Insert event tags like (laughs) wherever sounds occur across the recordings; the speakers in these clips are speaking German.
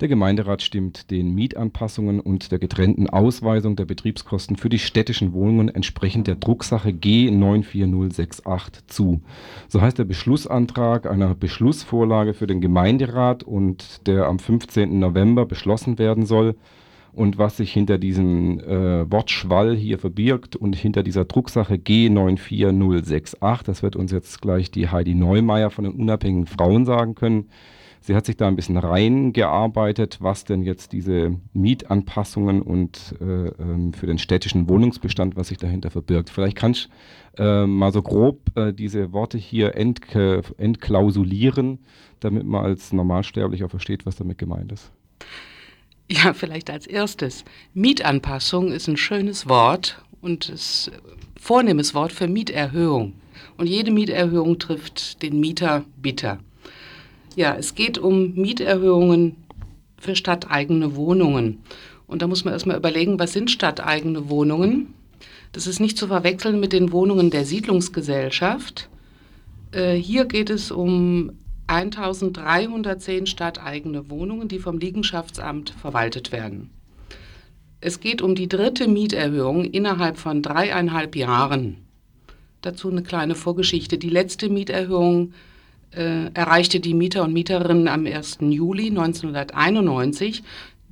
Der Gemeinderat stimmt den Mietanpassungen und der getrennten Ausweisung der Betriebskosten für die städtischen Wohnungen entsprechend der Drucksache G94068 zu. So heißt der Beschlussantrag einer Beschlussvorlage für den Gemeinderat und der am 15. November beschlossen werden soll und was sich hinter diesem äh, Wortschwall hier verbirgt und hinter dieser Drucksache G94068, das wird uns jetzt gleich die Heidi Neumeier von den unabhängigen Frauen sagen können. Sie hat sich da ein bisschen reingearbeitet, was denn jetzt diese Mietanpassungen und äh, ähm, für den städtischen Wohnungsbestand, was sich dahinter verbirgt. Vielleicht kannst du äh, mal so grob äh, diese Worte hier ent, entklausulieren, damit man als Normalsterblicher versteht, was damit gemeint ist. Ja, vielleicht als erstes. Mietanpassung ist ein schönes Wort und ein vornehmes Wort für Mieterhöhung. Und jede Mieterhöhung trifft den Mieter bitter. Ja, es geht um Mieterhöhungen für stadteigene Wohnungen. Und da muss man erstmal überlegen, was sind stadteigene Wohnungen? Das ist nicht zu verwechseln mit den Wohnungen der Siedlungsgesellschaft. Äh, hier geht es um 1310 stadteigene Wohnungen, die vom Liegenschaftsamt verwaltet werden. Es geht um die dritte Mieterhöhung innerhalb von dreieinhalb Jahren. Dazu eine kleine Vorgeschichte. Die letzte Mieterhöhung äh, erreichte die Mieter und Mieterinnen am 1. Juli 1991.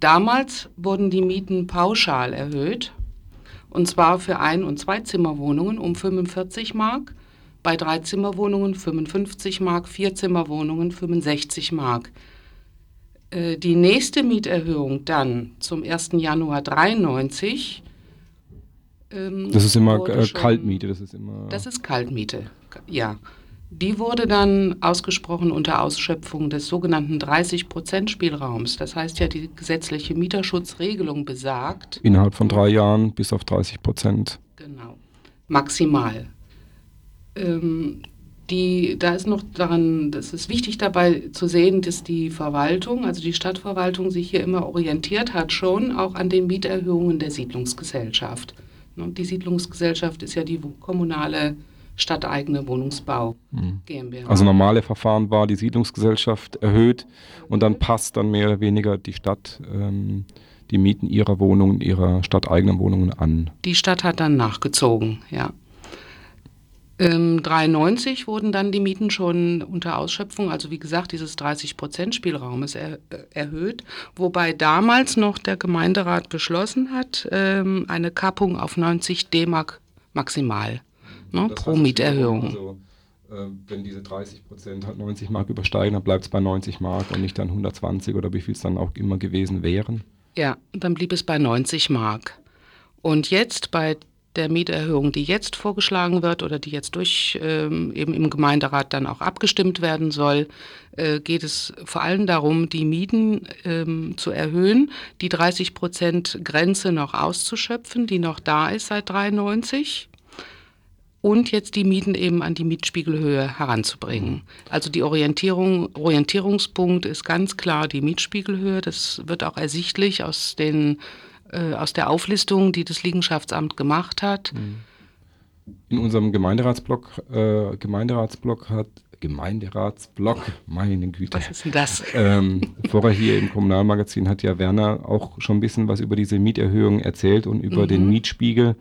Damals wurden die Mieten pauschal erhöht, und zwar für Ein- und Zweizimmerwohnungen um 45 Mark bei Dreizimmerwohnungen 55 Mark, Vierzimmerwohnungen 65 Mark. Äh, die nächste Mieterhöhung dann zum 1. Januar 93. Ähm, das ist immer äh, Kaltmiete, das ist immer. Das ist Kaltmiete, ja. Die wurde dann ausgesprochen unter Ausschöpfung des sogenannten 30-Prozent-Spielraums. Das heißt ja, die gesetzliche Mieterschutzregelung besagt. Innerhalb von drei Jahren bis auf 30 Prozent. Genau. Maximal ähm, die, da ist noch daran, das ist wichtig dabei zu sehen, dass die Verwaltung, also die Stadtverwaltung, sich hier immer orientiert hat, schon auch an den Mieterhöhungen der Siedlungsgesellschaft. Und ne, die Siedlungsgesellschaft ist ja die kommunale stadteigene Wohnungsbau mhm. GmbH. Also normale Verfahren war, die Siedlungsgesellschaft erhöht und dann passt dann mehr oder weniger die Stadt ähm, die Mieten ihrer Wohnungen, ihrer stadteigenen Wohnungen an. Die Stadt hat dann nachgezogen, ja. Ähm, 93 wurden dann die Mieten schon unter Ausschöpfung, also wie gesagt, dieses 30-Prozent-Spielraumes er, äh, erhöht, wobei damals noch der Gemeinderat beschlossen hat, ähm, eine Kappung auf 90 D-Mark maximal ne, pro Mieterhöhung. Also, äh, wenn diese 30 Prozent halt 90 Mark übersteigen, dann bleibt es bei 90 Mark und nicht dann 120 oder wie viel es dann auch immer gewesen wären. Ja, dann blieb es bei 90 Mark. Und jetzt bei der Mieterhöhung, die jetzt vorgeschlagen wird oder die jetzt durch ähm, eben im Gemeinderat dann auch abgestimmt werden soll, äh, geht es vor allem darum, die Mieten ähm, zu erhöhen, die 30 Prozent Grenze noch auszuschöpfen, die noch da ist seit 93 und jetzt die Mieten eben an die Mietspiegelhöhe heranzubringen. Also die Orientierung, Orientierungspunkt ist ganz klar die Mietspiegelhöhe. Das wird auch ersichtlich aus den äh, aus der Auflistung, die das Liegenschaftsamt gemacht hat. In unserem Gemeinderatsblock, äh, Gemeinderatsblock hat Gemeinderatsblock, meine Güte. Was ist denn das? Ähm, vorher hier im Kommunalmagazin hat ja Werner auch schon ein bisschen was über diese Mieterhöhung erzählt und über mhm. den Mietspiegel.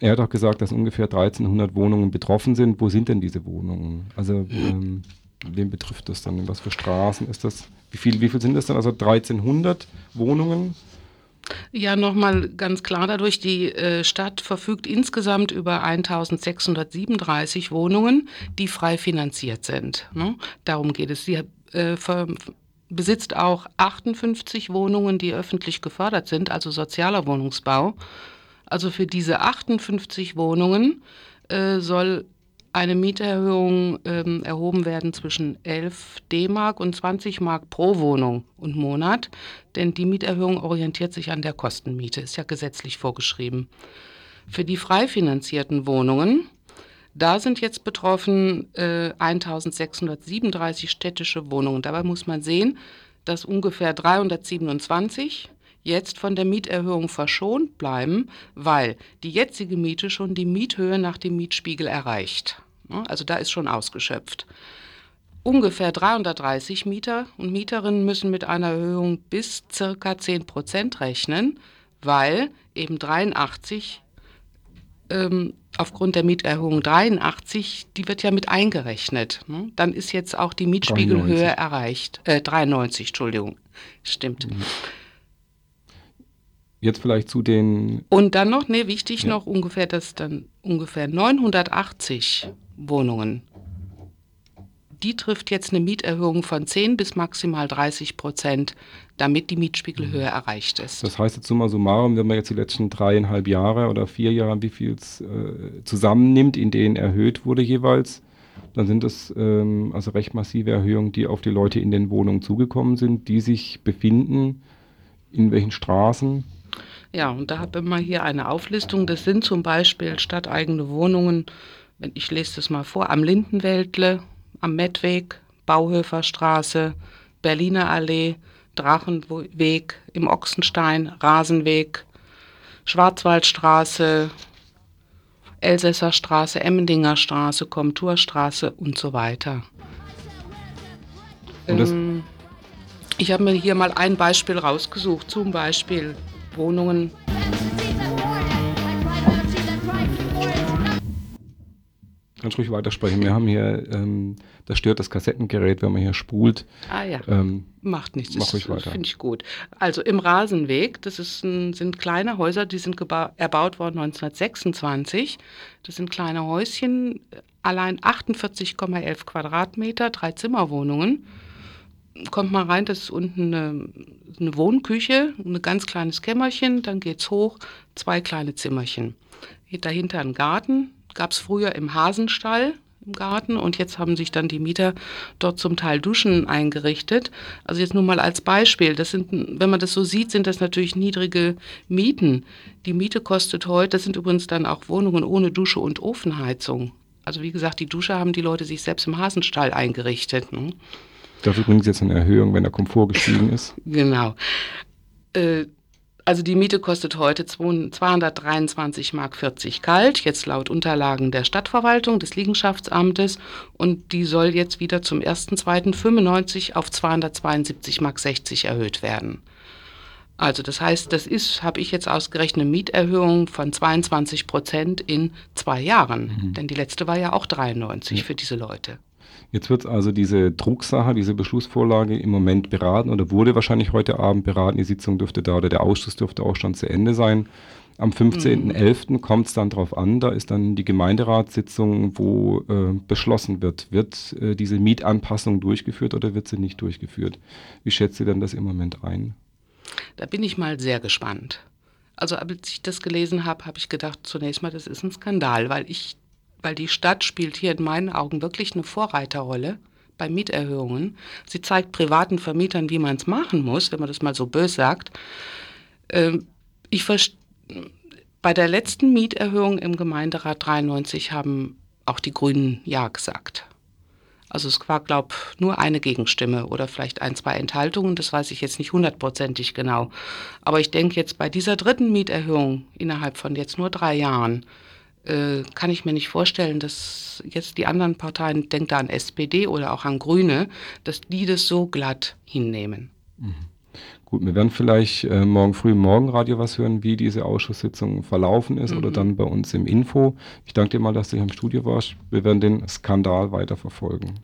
Er hat auch gesagt, dass ungefähr 1300 Wohnungen betroffen sind. Wo sind denn diese Wohnungen? Also ähm, wen betrifft das dann? Was für Straßen ist das? Wie viel, wie viel sind das dann? Also 1300 Wohnungen? Ja, nochmal ganz klar dadurch, die äh, Stadt verfügt insgesamt über 1637 Wohnungen, die frei finanziert sind. Ne? Darum geht es. Sie äh, besitzt auch 58 Wohnungen, die öffentlich gefördert sind, also sozialer Wohnungsbau. Also für diese 58 Wohnungen äh, soll eine Mieterhöhung ähm, erhoben werden zwischen 11 D-Mark und 20 Mark pro Wohnung und Monat, denn die Mieterhöhung orientiert sich an der Kostenmiete, ist ja gesetzlich vorgeschrieben. Für die frei finanzierten Wohnungen, da sind jetzt betroffen äh, 1637 städtische Wohnungen. Dabei muss man sehen, dass ungefähr 327 jetzt von der Mieterhöhung verschont bleiben, weil die jetzige Miete schon die Miethöhe nach dem Mietspiegel erreicht. Ne? Also da ist schon ausgeschöpft. ungefähr 330 Mieter und Mieterinnen müssen mit einer Erhöhung bis circa 10 Prozent rechnen, weil eben 83 ähm, aufgrund der Mieterhöhung 83, die wird ja mit eingerechnet. Ne? Dann ist jetzt auch die Mietspiegelhöhe 93. erreicht. Äh, 93, Entschuldigung. Stimmt. Mhm. Jetzt vielleicht zu den. Und dann noch, ne, wichtig ja. noch ungefähr, dass dann ungefähr 980 Wohnungen die trifft jetzt eine Mieterhöhung von 10 bis maximal 30 Prozent, damit die Mietspiegelhöhe mhm. erreicht ist. Das heißt jetzt summa summarum, wenn man jetzt die letzten dreieinhalb Jahre oder vier Jahre, wie viel es äh, zusammennimmt, in denen erhöht wurde jeweils, dann sind das ähm, also recht massive Erhöhungen, die auf die Leute in den Wohnungen zugekommen sind, die sich befinden, in welchen Straßen. Ja, und da habe ich mal hier eine Auflistung. Das sind zum Beispiel stadteigene Wohnungen, wenn ich lese das mal vor, am Lindenwäldle, am Mettweg, Bauhöferstraße, Berliner Allee, Drachenweg, im Ochsenstein, Rasenweg, Schwarzwaldstraße, Elsässer Straße, Emmendinger Straße, Komturstraße und so weiter. Ähm, ich habe mir hier mal ein Beispiel rausgesucht, zum Beispiel Wohnungen Ganz ruhig weitersprechen. Wir haben hier, ähm, das stört das Kassettengerät, wenn man hier spult. Ah ja, ähm, macht nichts. Mach ruhig weiter. Finde ich gut. Also im Rasenweg, das ein, sind kleine Häuser, die sind erbaut worden 1926. Das sind kleine Häuschen, allein 48,11 Quadratmeter, drei Zimmerwohnungen. Kommt mal rein, das ist unten eine, eine Wohnküche, ein ganz kleines Kämmerchen, dann geht es hoch, zwei kleine Zimmerchen. Dahinter ein Garten, gab es früher im Hasenstall im Garten und jetzt haben sich dann die Mieter dort zum Teil Duschen eingerichtet. Also jetzt nur mal als Beispiel, das sind, wenn man das so sieht, sind das natürlich niedrige Mieten. Die Miete kostet heute, das sind übrigens dann auch Wohnungen ohne Dusche und Ofenheizung. Also wie gesagt, die Dusche haben die Leute sich selbst im Hasenstall eingerichtet. Ne? Das übrigens jetzt eine Erhöhung, wenn der Komfort gestiegen ist. (laughs) genau. Äh, also die Miete kostet heute 223 Mark 40 kalt, jetzt laut Unterlagen der Stadtverwaltung des Liegenschaftsamtes und die soll jetzt wieder zum 1.2.95 auf 272 Mark 60 erhöht werden. Also das heißt, das ist, habe ich jetzt ausgerechnet, eine Mieterhöhung von 22 Prozent in zwei Jahren. Mhm. Denn die letzte war ja auch 93 ja. für diese Leute. Jetzt wird also diese Drucksache, diese Beschlussvorlage im Moment beraten oder wurde wahrscheinlich heute Abend beraten. Die Sitzung dürfte da oder der Ausschuss dürfte auch schon zu Ende sein. Am 15.11. Mhm. kommt es dann darauf an, da ist dann die Gemeinderatssitzung, wo äh, beschlossen wird, wird äh, diese Mietanpassung durchgeführt oder wird sie nicht durchgeführt? Wie schätzt ihr denn das im Moment ein? Da bin ich mal sehr gespannt. Also als ich das gelesen habe, habe ich gedacht, zunächst mal, das ist ein Skandal, weil ich weil die Stadt spielt hier in meinen Augen wirklich eine Vorreiterrolle bei Mieterhöhungen. Sie zeigt privaten Vermietern, wie man es machen muss, wenn man das mal so bös sagt. Ähm, ich bei der letzten Mieterhöhung im Gemeinderat 93 haben auch die Grünen Ja gesagt. Also es war, glaube ich, nur eine Gegenstimme oder vielleicht ein, zwei Enthaltungen, das weiß ich jetzt nicht hundertprozentig genau. Aber ich denke jetzt bei dieser dritten Mieterhöhung innerhalb von jetzt nur drei Jahren, äh, kann ich mir nicht vorstellen, dass jetzt die anderen Parteien, denkt da an SPD oder auch an Grüne, dass die das so glatt hinnehmen. Mhm. Gut, wir werden vielleicht äh, morgen früh im Morgenradio was hören, wie diese Ausschusssitzung verlaufen ist mhm. oder dann bei uns im Info. Ich danke dir mal, dass du hier im Studio warst. Wir werden den Skandal weiter verfolgen.